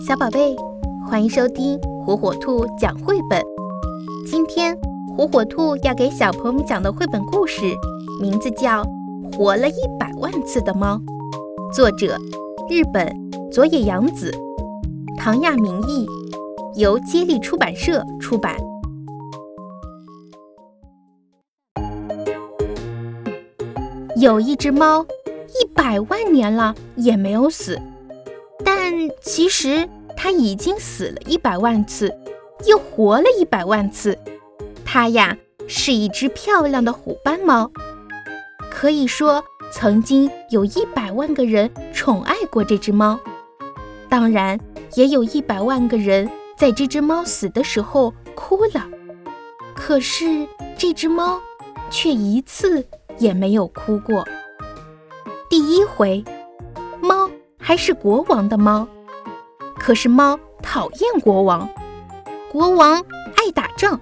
小宝贝，欢迎收听火火兔讲绘本。今天火火兔要给小朋友们讲的绘本故事，名字叫《活了一百万次的猫》，作者日本佐野洋子，唐亚明译，由接力出版社出版。有一只猫，一百万年了也没有死。但其实它已经死了一百万次，又活了一百万次。它呀是一只漂亮的虎斑猫，可以说曾经有一百万个人宠爱过这只猫。当然，也有一百万个人在这只猫死的时候哭了。可是这只猫却一次也没有哭过。第一回，猫。还是国王的猫，可是猫讨厌国王。国王爱打仗，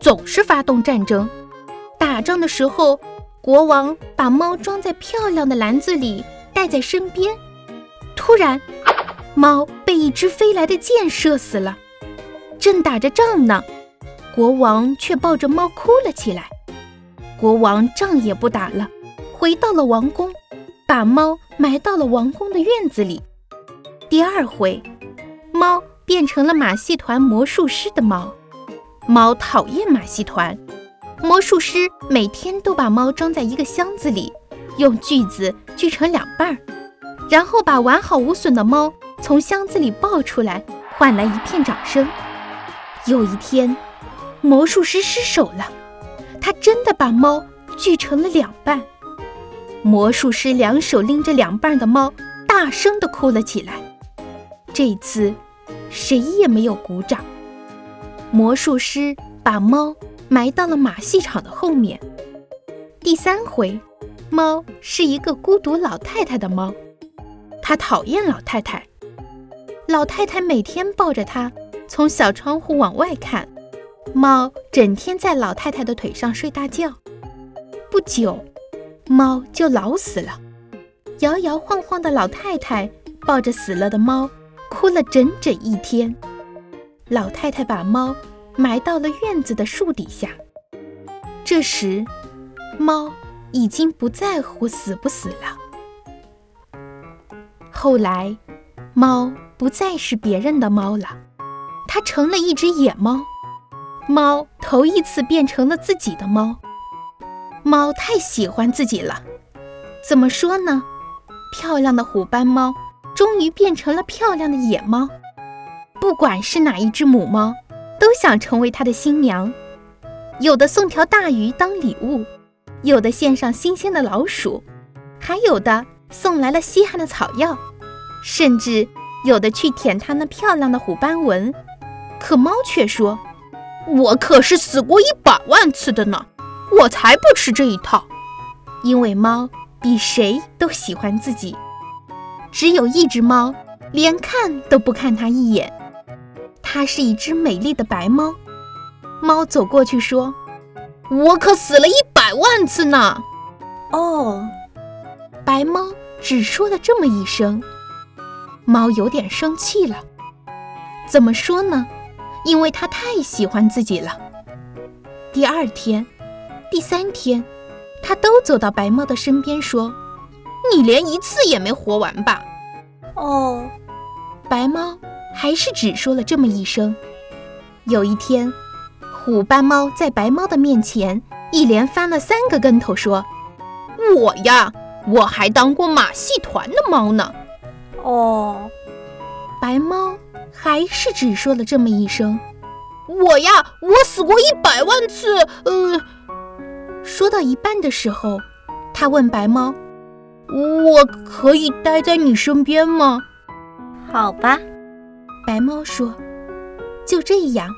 总是发动战争。打仗的时候，国王把猫装在漂亮的篮子里带在身边。突然，猫被一只飞来的箭射死了。正打着仗呢，国王却抱着猫哭了起来。国王仗也不打了，回到了王宫。把猫埋到了王宫的院子里。第二回，猫变成了马戏团魔术师的猫。猫讨厌马戏团，魔术师每天都把猫装在一个箱子里，用锯子锯成两半儿，然后把完好无损的猫从箱子里抱出来，换来一片掌声。有一天，魔术师失手了，他真的把猫锯成了两半。魔术师两手拎着两半的猫，大声地哭了起来。这次，谁也没有鼓掌。魔术师把猫埋到了马戏场的后面。第三回，猫是一个孤独老太太的猫，它讨厌老太太。老太太每天抱着它，从小窗户往外看。猫整天在老太太的腿上睡大觉。不久。猫就老死了，摇摇晃晃的老太太抱着死了的猫，哭了整整一天。老太太把猫埋到了院子的树底下。这时，猫已经不在乎死不死了。后来，猫不再是别人的猫了，它成了一只野猫。猫头一次变成了自己的猫。猫太喜欢自己了，怎么说呢？漂亮的虎斑猫终于变成了漂亮的野猫。不管是哪一只母猫，都想成为它的新娘。有的送条大鱼当礼物，有的献上新鲜的老鼠，还有的送来了稀罕的草药，甚至有的去舔它那漂亮的虎斑纹。可猫却说：“我可是死过一百万次的呢。”我才不吃这一套，因为猫比谁都喜欢自己。只有一只猫，连看都不看它一眼。它是一只美丽的白猫。猫走过去说：“我可死了一百万次呢。”哦，白猫只说了这么一声。猫有点生气了。怎么说呢？因为它太喜欢自己了。第二天。第三天，它都走到白猫的身边说：“你连一次也没活完吧？”哦，白猫还是只说了这么一声。有一天，虎斑猫在白猫的面前一连翻了三个跟头，说：“我呀，我还当过马戏团的猫呢。”哦，白猫还是只说了这么一声：“我呀，我死过一百万次。”呃。说到一半的时候，他问白猫：“我可以待在你身边吗？”“好吧。”白猫说。就这样，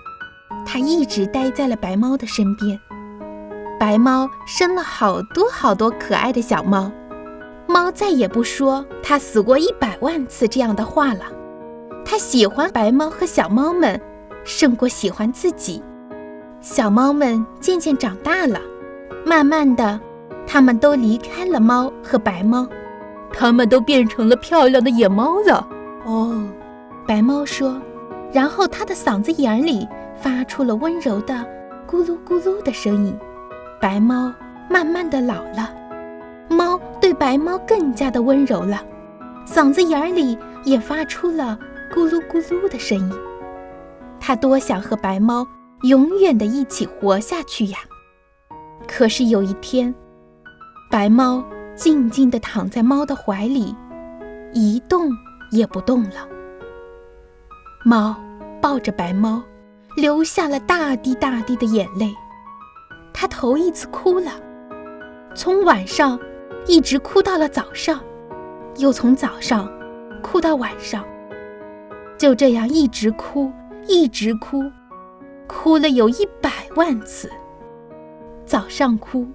它一直待在了白猫的身边。白猫生了好多好多可爱的小猫，猫再也不说它死过一百万次这样的话了。它喜欢白猫和小猫们，胜过喜欢自己。小猫们渐渐长大了。慢慢的，它们都离开了猫和白猫，它们都变成了漂亮的野猫了。哦，白猫说，然后它的嗓子眼里发出了温柔的咕噜咕噜的声音。白猫慢慢的老了，猫对白猫更加的温柔了，嗓子眼里也发出了咕噜咕噜的声音。它多想和白猫永远的一起活下去呀！可是有一天，白猫静静地躺在猫的怀里，一动也不动了。猫抱着白猫，流下了大滴大滴的眼泪。它头一次哭了，从晚上一直哭到了早上，又从早上哭到晚上，就这样一直哭，一直哭，哭了有一百万次。早上哭，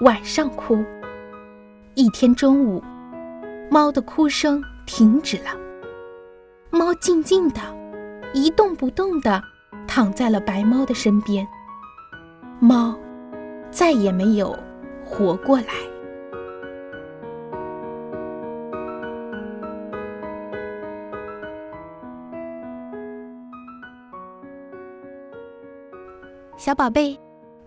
晚上哭。一天中午，猫的哭声停止了。猫静静的，一动不动的躺在了白猫的身边。猫再也没有活过来。小宝贝。